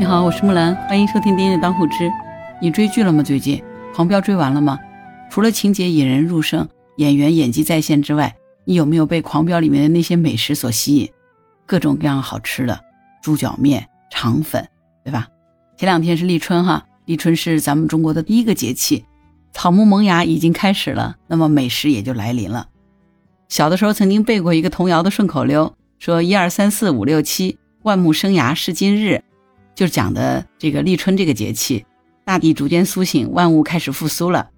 你好，我是木兰，欢迎收听《点点当户知》。你追剧了吗？最近《狂飙》追完了吗？除了情节引人入胜、演员演技在线之外，你有没有被《狂飙》里面的那些美食所吸引？各种各样好吃的猪脚面、肠粉，对吧？前两天是立春哈，立春是咱们中国的第一个节气，草木萌芽已经开始了，那么美食也就来临了。小的时候曾经背过一个童谣的顺口溜，说一二三四五六七，万木生芽是今日。就讲的这个立春这个节气，大地逐渐苏醒，万物开始复苏了。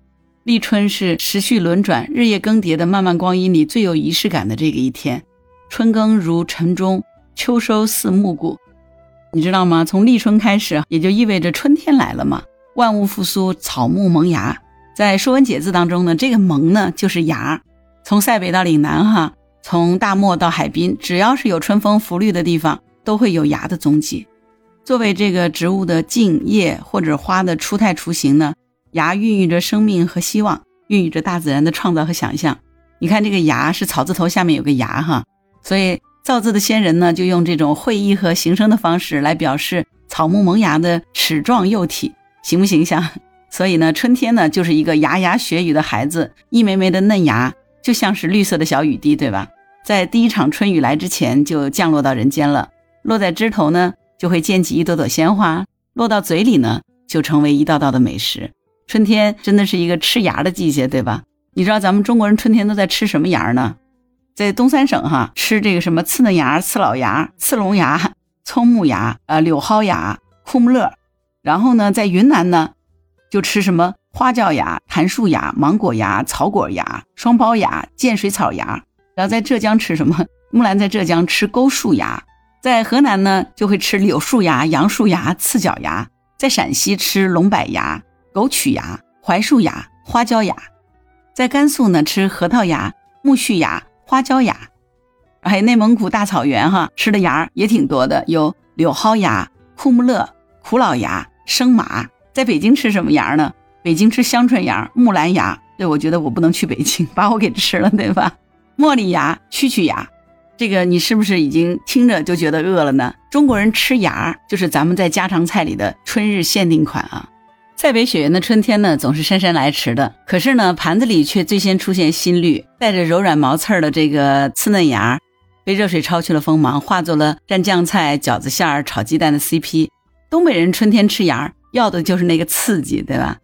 立春是时序轮转、日夜更迭的漫漫光阴里最有仪式感的这个一天。春耕如晨钟，秋收似暮鼓。你知道吗？从立春开始，也就意味着春天来了嘛。万物复苏，草木萌芽。在《说文解字》当中呢，这个“萌”呢就是芽。从塞北到岭南，哈，从大漠到海滨，只要是有春风拂绿的地方，都会有芽的踪迹。作为这个植物的茎叶或者花的初态雏形呢，芽孕育着生命和希望，孕育着大自然的创造和想象。你看这个芽是草字头下面有个芽哈，所以造字的先人呢就用这种会意和形声的方式来表示草木萌芽的齿状幼体，形不形象？所以呢，春天呢就是一个牙牙学语的孩子，一枚枚的嫩芽就像是绿色的小雨滴，对吧？在第一场春雨来之前就降落到人间了，落在枝头呢。就会溅起一朵朵鲜花，落到嘴里呢，就成为一道道的美食。春天真的是一个吃芽的季节，对吧？你知道咱们中国人春天都在吃什么芽呢？在东三省哈，吃这个什么刺嫩芽、刺老芽、刺龙芽、葱木芽、呃柳蒿芽、库木乐。然后呢，在云南呢，就吃什么花椒芽、檀树芽、芒果芽、草果芽、双胞芽、剑水草芽。然后在浙江吃什么？木兰在浙江吃钩树芽。在河南呢，就会吃柳树芽、杨树芽、刺脚芽；在陕西吃龙柏芽、狗曲芽、槐树芽、花椒芽；在甘肃呢，吃核桃芽、苜蓿芽、花椒芽；还有内蒙古大草原哈，吃的芽也挺多的，有柳蒿芽、库木勒、苦老芽、生麻。在北京吃什么芽呢？北京吃香椿芽、木兰芽。对，我觉得我不能去北京，把我给吃了，对吧？茉莉芽、蛐蛐芽。这个你是不是已经听着就觉得饿了呢？中国人吃芽就是咱们在家常菜里的春日限定款啊。塞北雪原的春天呢，总是姗姗来迟的，可是呢，盘子里却最先出现新绿，带着柔软毛刺儿的这个刺嫩芽，被热水焯去了锋芒，化作了蘸酱菜、饺子馅儿、炒鸡蛋的 CP。东北人春天吃芽，要的就是那个刺激，对吧？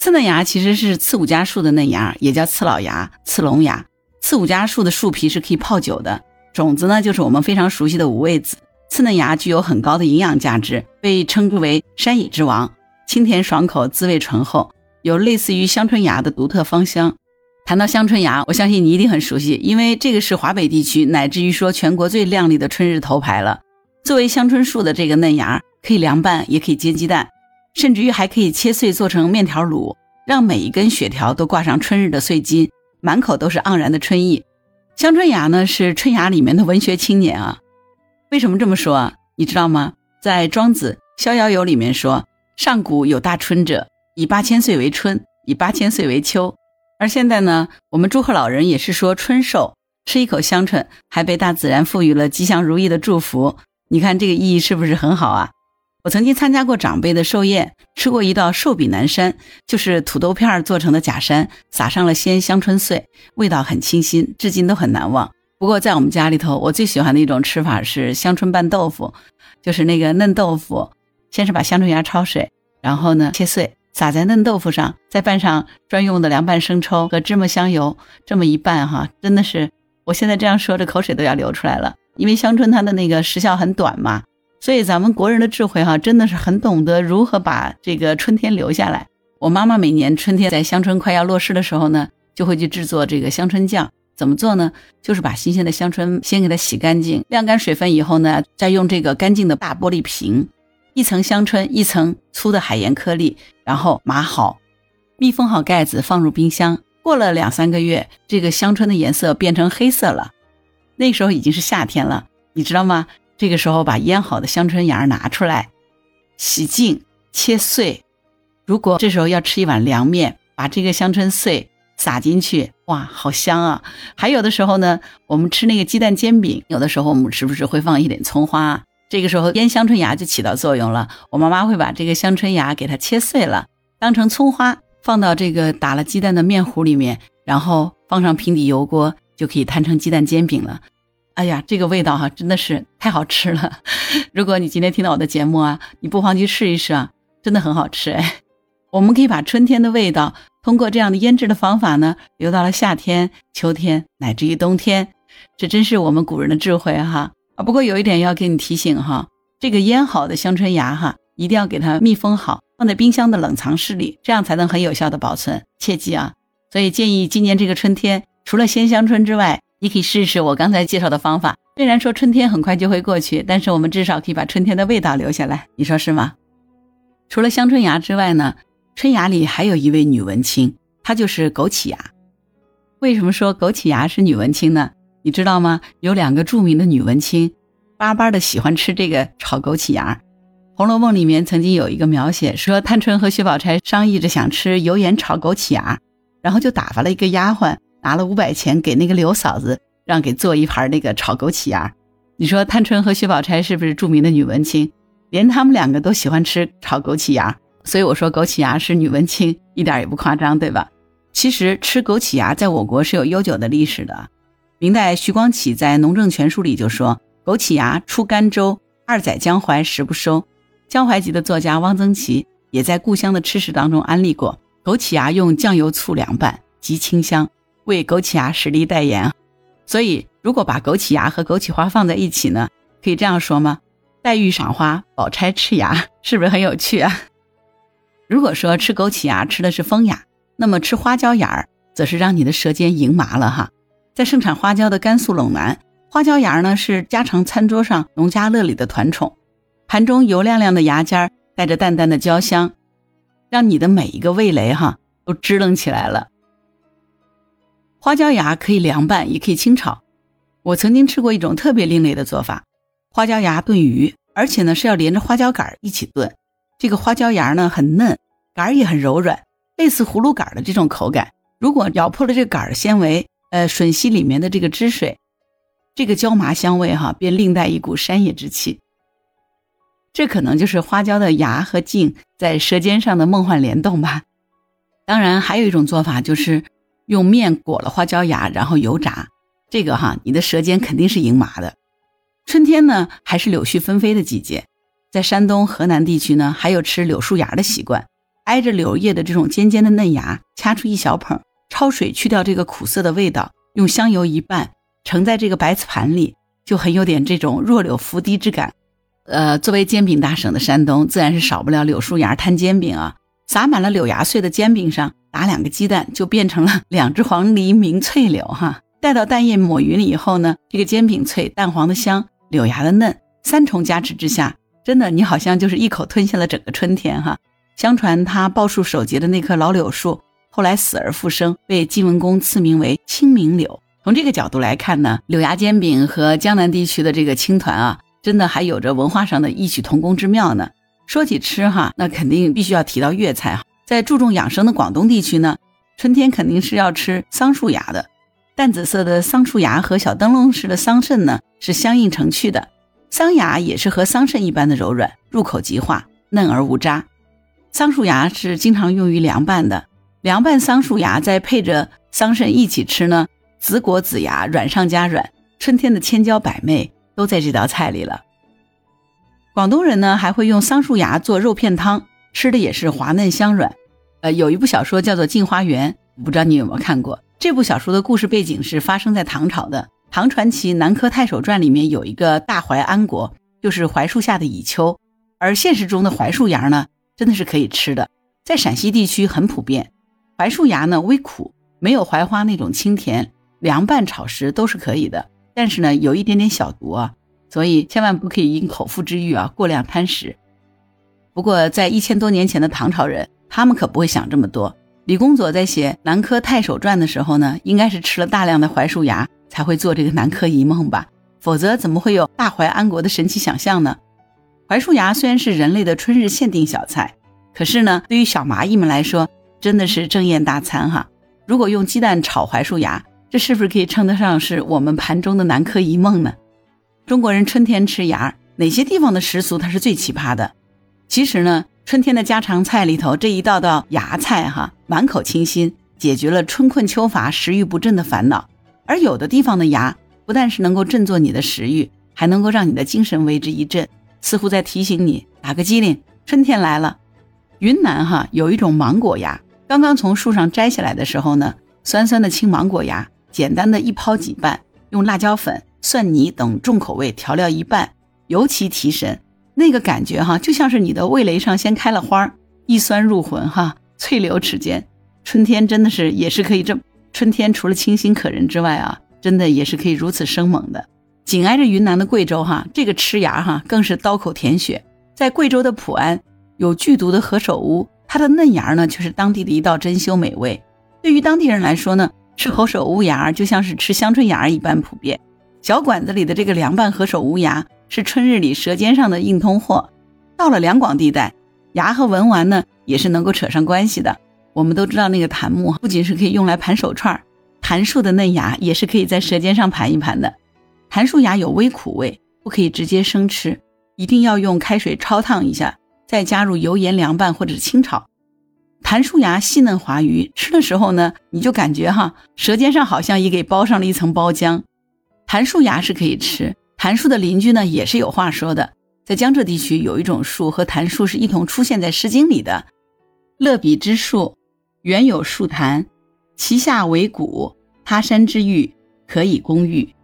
刺嫩芽其实是刺五加树的嫩芽，也叫刺老芽、刺龙芽。刺五加树的树皮是可以泡酒的。种子呢，就是我们非常熟悉的五味子。刺嫩芽具有很高的营养价值，被称之为山野之王，清甜爽口，滋味醇厚，有类似于香椿芽的独特芳香。谈到香椿芽，我相信你一定很熟悉，因为这个是华北地区乃至于说全国最亮丽的春日头牌了。作为香椿树的这个嫩芽，可以凉拌，也可以煎鸡蛋，甚至于还可以切碎做成面条卤，让每一根血条都挂上春日的碎金，满口都是盎然的春意。香椿芽呢是春芽里面的文学青年啊，为什么这么说啊？你知道吗？在《庄子·逍遥游》里面说：“上古有大春者，以八千岁为春，以八千岁为秋。”而现在呢，我们祝贺老人也是说春寿，吃一口香椿，还被大自然赋予了吉祥如意的祝福。你看这个意义是不是很好啊？我曾经参加过长辈的寿宴，吃过一道寿比南山，就是土豆片做成的假山，撒上了鲜香椿碎，味道很清新，至今都很难忘。不过在我们家里头，我最喜欢的一种吃法是香椿拌豆腐，就是那个嫩豆腐，先是把香椿芽焯水，然后呢切碎，撒在嫩豆腐上，再拌上专用的凉拌生抽和芝麻香油，这么一拌哈，真的是，我现在这样说着口水都要流出来了，因为香椿它的那个时效很短嘛。所以咱们国人的智慧哈，真的是很懂得如何把这个春天留下来。我妈妈每年春天在香椿快要落市的时候呢，就会去制作这个香椿酱。怎么做呢？就是把新鲜的香椿先给它洗干净，晾干水分以后呢，再用这个干净的大玻璃瓶，一层香椿，一层粗的海盐颗粒，然后码好，密封好盖子，放入冰箱。过了两三个月，这个香椿的颜色变成黑色了，那时候已经是夏天了，你知道吗？这个时候，把腌好的香椿芽拿出来，洗净切碎。如果这时候要吃一碗凉面，把这个香椿碎撒进去，哇，好香啊！还有的时候呢，我们吃那个鸡蛋煎饼，有的时候我们是不是会放一点葱花？这个时候腌香椿芽就起到作用了。我妈妈会把这个香椿芽给它切碎了，当成葱花，放到这个打了鸡蛋的面糊里面，然后放上平底油锅，就可以摊成鸡蛋煎饼了。哎呀，这个味道哈，真的是太好吃了！如果你今天听到我的节目啊，你不妨去试一试啊，真的很好吃哎。我们可以把春天的味道通过这样的腌制的方法呢，留到了夏天、秋天，乃至于冬天。这真是我们古人的智慧哈啊！不过有一点要给你提醒哈，这个腌好的香椿芽哈，一定要给它密封好，放在冰箱的冷藏室里，这样才能很有效的保存。切记啊！所以建议今年这个春天，除了鲜香椿之外，你可以试试我刚才介绍的方法。虽然说春天很快就会过去，但是我们至少可以把春天的味道留下来。你说是吗？除了香椿芽之外呢？春芽里还有一位女文青，她就是枸杞芽。为什么说枸杞芽是女文青呢？你知道吗？有两个著名的女文青，巴巴的喜欢吃这个炒枸杞芽。《红楼梦》里面曾经有一个描写，说探春和薛宝钗商议着想吃油盐炒枸杞芽，然后就打发了一个丫鬟，拿了五百钱给那个刘嫂子，让给做一盘那个炒枸杞芽。你说探春和薛宝钗是不是著名的女文青？连他们两个都喜欢吃炒枸杞芽。所以我说枸杞芽是女文青，一点也不夸张，对吧？其实吃枸杞芽在我国是有悠久的历史的。明代徐光启在《农政全书》里就说：“枸杞芽出甘州，二载江淮食不收。”江淮籍的作家汪曾祺也在《故乡的吃食》当中安利过枸杞芽用酱油醋凉拌，极清香，为枸杞芽实力代言。所以，如果把枸杞芽和枸杞花放在一起呢，可以这样说吗？黛玉赏花，宝钗吃芽，是不是很有趣啊？如果说吃枸杞芽吃的是风雅，那么吃花椒芽儿则是让你的舌尖盈麻了哈。在盛产花椒的甘肃陇南，花椒芽呢是家常餐桌上农家乐里的团宠，盘中油亮亮的芽尖儿带着淡淡的椒香，让你的每一个味蕾哈都支棱起来了。花椒芽可以凉拌，也可以清炒。我曾经吃过一种特别另类的做法，花椒芽炖鱼，而且呢是要连着花椒杆一起炖。这个花椒芽呢很嫩，杆也很柔软，类似葫芦杆的这种口感。如果咬破了这个杆的纤维，呃，吮吸里面的这个汁水，这个椒麻香味哈，便另带一股山野之气。这可能就是花椒的芽和茎在舌尖上的梦幻联动吧。当然，还有一种做法就是用面裹了花椒芽，然后油炸。这个哈，你的舌尖肯定是赢麻的。春天呢，还是柳絮纷飞的季节。在山东、河南地区呢，还有吃柳树芽的习惯。挨着柳叶的这种尖尖的嫩芽，掐出一小捧，焯水去掉这个苦涩的味道，用香油一拌，盛在这个白瓷盘里，就很有点这种弱柳扶堤之感。呃，作为煎饼大省的山东，自然是少不了柳树芽摊煎饼啊。撒满了柳芽碎的煎饼上，打两个鸡蛋，就变成了两只黄鹂鸣翠柳哈。待到蛋液抹匀了以后呢，这个煎饼脆，蛋黄的香，柳芽的嫩，三重加持之下。真的，你好像就是一口吞下了整个春天哈。相传他抱树守节的那棵老柳树，后来死而复生，被晋文公赐名为清明柳。从这个角度来看呢，柳芽煎饼和江南地区的这个青团啊，真的还有着文化上的异曲同工之妙呢。说起吃哈，那肯定必须要提到粤菜哈。在注重养生的广东地区呢，春天肯定是要吃桑树芽的。淡紫色的桑树芽和小灯笼似的桑葚呢，是相映成趣的。桑芽也是和桑葚一般的柔软，入口即化，嫩而无渣。桑树芽是经常用于凉拌的，凉拌桑树芽再配着桑葚一起吃呢，子果子芽，软上加软，春天的千娇百媚都在这道菜里了。广东人呢还会用桑树芽做肉片汤，吃的也是滑嫩香软。呃，有一部小说叫做《镜花缘》，不知道你有没有看过？这部小说的故事背景是发生在唐朝的。唐传奇《南柯太守传》里面有一个大槐安国，就是槐树下的蚁丘，而现实中的槐树芽呢，真的是可以吃的，在陕西地区很普遍。槐树芽呢微苦，没有槐花那种清甜，凉拌炒食都是可以的。但是呢，有一点点小毒啊，所以千万不可以因口腹之欲啊过量贪食。不过在一千多年前的唐朝人，他们可不会想这么多。李公佐在写《南柯太守传》的时候呢，应该是吃了大量的槐树芽。才会做这个南柯一梦吧，否则怎么会有大槐安国的神奇想象呢？槐树芽虽然是人类的春日限定小菜，可是呢，对于小蚂蚁们来说，真的是正宴大餐哈。如果用鸡蛋炒槐树芽，这是不是可以称得上是我们盘中的南柯一梦呢？中国人春天吃芽，哪些地方的食俗它是最奇葩的？其实呢，春天的家常菜里头这一道道芽菜哈，满口清新，解决了春困秋乏、食欲不振的烦恼。而有的地方的芽不但是能够振作你的食欲，还能够让你的精神为之一振，似乎在提醒你打个机灵，春天来了。云南哈有一种芒果芽，刚刚从树上摘下来的时候呢，酸酸的青芒果芽，简单的一抛几瓣，用辣椒粉、蒜泥等重口味调料一拌。尤其提神，那个感觉哈，就像是你的味蕾上先开了花，一酸入魂哈，翠流齿间。春天真的是也是可以这，春天除了清新可人之外啊，真的也是可以如此生猛的。紧挨着云南的贵州哈，这个吃芽哈更是刀口舔血。在贵州的普安有剧毒的何首乌，它的嫩芽呢却是当地的一道珍馐美味。对于当地人来说呢，吃何首乌芽就像是吃香椿芽一般普遍。小馆子里的这个凉拌何首乌芽。是春日里舌尖上的硬通货，到了两广地带，芽和文玩呢也是能够扯上关系的。我们都知道那个檀木不仅是可以用来盘手串，檀树的嫩芽也是可以在舌尖上盘一盘的。檀树芽有微苦味，不可以直接生吃，一定要用开水焯烫一下，再加入油盐凉拌或者清炒。檀树芽细嫩滑鱼，吃的时候呢，你就感觉哈，舌尖上好像也给包上了一层包浆。檀树芽是可以吃。檀树的邻居呢，也是有话说的。在江浙地区，有一种树和檀树是一同出现在《诗经》里的。乐比之树，原有树檀，其下为谷，他山之玉，可以攻玉。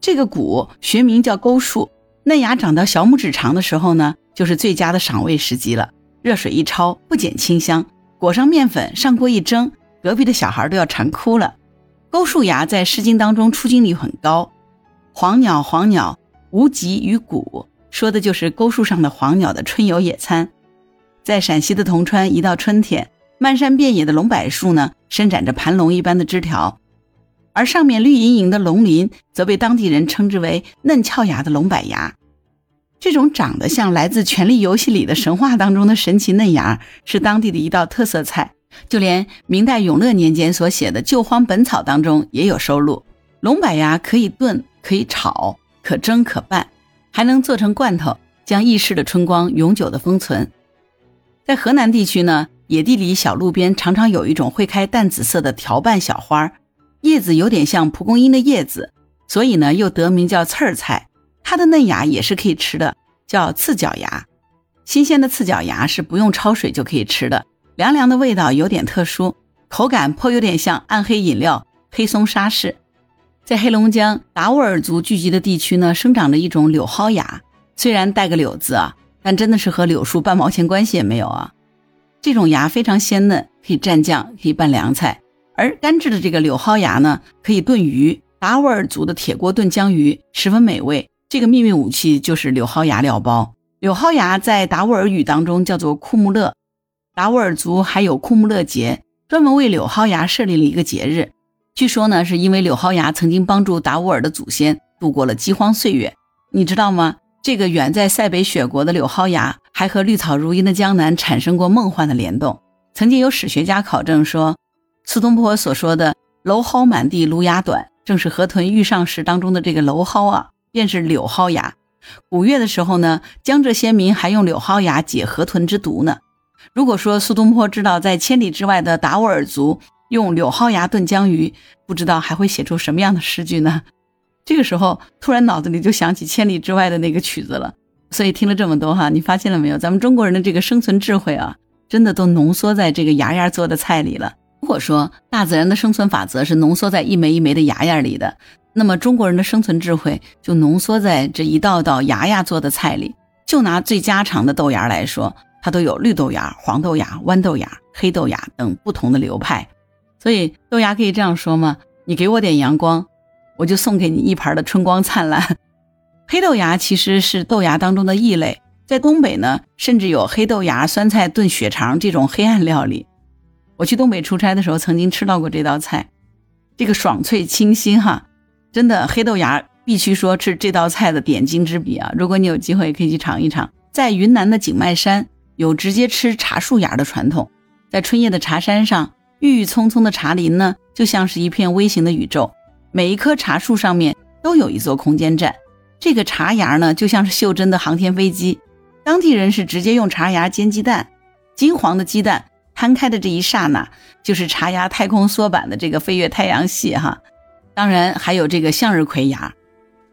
这个谷学名叫钩树，嫩芽长到小拇指长的时候呢，就是最佳的赏味时机了。热水一焯，不减清香，裹上面粉，上锅一蒸，隔壁的小孩都要馋哭了。钩树芽在《诗经》当中出镜率很高。黄鸟，黄鸟，无极于谷，说的就是沟树上的黄鸟的春游野餐。在陕西的铜川，一到春天，漫山遍野的龙柏树呢，伸展着盘龙一般的枝条，而上面绿莹莹的龙鳞，则被当地人称之为嫩俏芽的龙柏芽。这种长得像来自《权力游戏》里的神话当中的神奇嫩芽，是当地的一道特色菜，就连明代永乐年间所写的《救荒本草》当中也有收录。龙柏芽可以炖。可以炒，可蒸，可拌，还能做成罐头，将异世的春光永久的封存。在河南地区呢，野地里小路边常常有一种会开淡紫色的条瓣小花，叶子有点像蒲公英的叶子，所以呢又得名叫刺儿菜。它的嫩芽也是可以吃的，叫刺角芽。新鲜的刺角芽是不用焯水就可以吃的，凉凉的味道有点特殊，口感颇有点像暗黑饮料黑松沙士。在黑龙江达斡尔族聚集的地区呢，生长着一种柳蒿芽，虽然带个柳字啊，但真的是和柳树半毛钱关系也没有啊。这种芽非常鲜嫩，可以蘸酱，可以拌凉菜。而干制的这个柳蒿芽呢，可以炖鱼。达斡尔族的铁锅炖江鱼十分美味，这个秘密武器就是柳蒿芽料包。柳蒿芽在达斡尔语当中叫做库木勒，达斡尔族还有库木勒节，专门为柳蒿芽设立了一个节日。据说呢，是因为柳蒿芽曾经帮助达乌尔的祖先度过了饥荒岁月，你知道吗？这个远在塞北雪国的柳蒿芽，还和绿草如茵的江南产生过梦幻的联动。曾经有史学家考证说，苏东坡所说的“蒌蒿满地芦芽短”，正是河豚遇上时当中的这个蒌蒿啊，便是柳蒿芽。古月的时候呢，江浙先民还用柳蒿芽解河豚之毒呢。如果说苏东坡知道在千里之外的达斡尔族，用柳蒿芽炖江鱼，不知道还会写出什么样的诗句呢？这个时候突然脑子里就想起千里之外的那个曲子了。所以听了这么多哈，你发现了没有？咱们中国人的这个生存智慧啊，真的都浓缩在这个芽芽做的菜里了。如果说大自然的生存法则是浓缩在一枚一枚的芽芽里的，那么中国人的生存智慧就浓缩在这一道道芽芽做的菜里。就拿最家常的豆芽来说，它都有绿豆芽、黄豆芽、豌豆芽、黑豆芽等不同的流派。所以豆芽可以这样说吗？你给我点阳光，我就送给你一盘的春光灿烂。黑豆芽其实是豆芽当中的异类，在东北呢，甚至有黑豆芽酸菜炖血肠这种黑暗料理。我去东北出差的时候，曾经吃到过这道菜，这个爽脆清新哈，真的黑豆芽必须说是这道菜的点睛之笔啊！如果你有机会，可以去尝一尝。在云南的景迈山有直接吃茶树芽的传统，在春夜的茶山上。郁郁葱葱的茶林呢，就像是一片微型的宇宙。每一棵茶树上面都有一座空间站，这个茶芽呢，就像是袖珍的航天飞机。当地人是直接用茶芽煎鸡蛋，金黄的鸡蛋摊开的这一刹那，就是茶芽太空缩版的这个飞越太阳系哈。当然还有这个向日葵芽，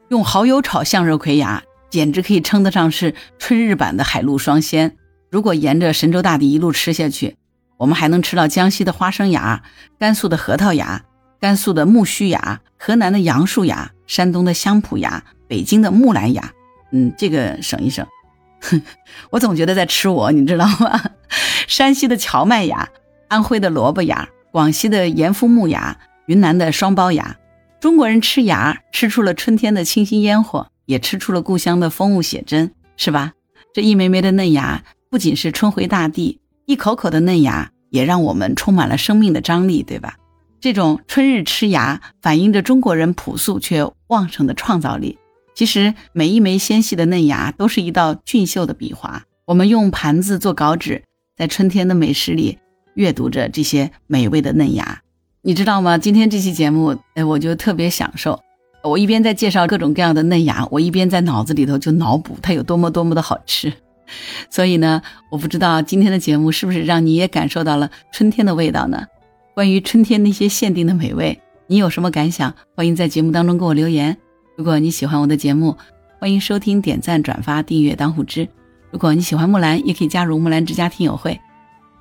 用蚝油炒向日葵芽，简直可以称得上是春日版的海陆双鲜。如果沿着神州大地一路吃下去，我们还能吃到江西的花生芽、甘肃的核桃芽、甘肃的木须芽、河南的杨树芽、山东的香蒲芽、北京的木兰芽。嗯，这个省一省。我总觉得在吃我，你知道吗？山西的荞麦芽、安徽的萝卜芽、广西的盐阜木芽、云南的双胞芽。中国人吃芽，吃出了春天的清新烟火，也吃出了故乡的风物写真，是吧？这一枚枚的嫩芽，不仅是春回大地，一口口的嫩芽也让我们充满了生命的张力，对吧？这种春日吃芽，反映着中国人朴素却旺盛的创造力。其实每一枚纤细的嫩芽都是一道俊秀的笔画。我们用盘子做稿纸，在春天的美食里阅读着这些美味的嫩芽。你知道吗？今天这期节目，哎，我就特别享受。我一边在介绍各种各样的嫩芽，我一边在脑子里头就脑补它有多么多么的好吃。所以呢，我不知道今天的节目是不是让你也感受到了春天的味道呢？关于春天那些限定的美味，你有什么感想？欢迎在节目当中给我留言。如果你喜欢我的节目，欢迎收听、点赞、转发、订阅当户知。如果你喜欢木兰，也可以加入木兰之家听友会，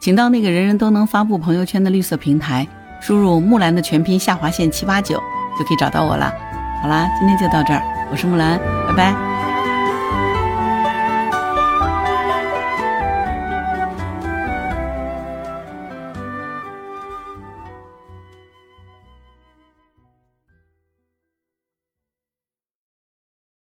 请到那个人人都能发布朋友圈的绿色平台。输入木兰的全拼下划线七八九就可以找到我了。好啦，今天就到这儿，我是木兰，拜拜。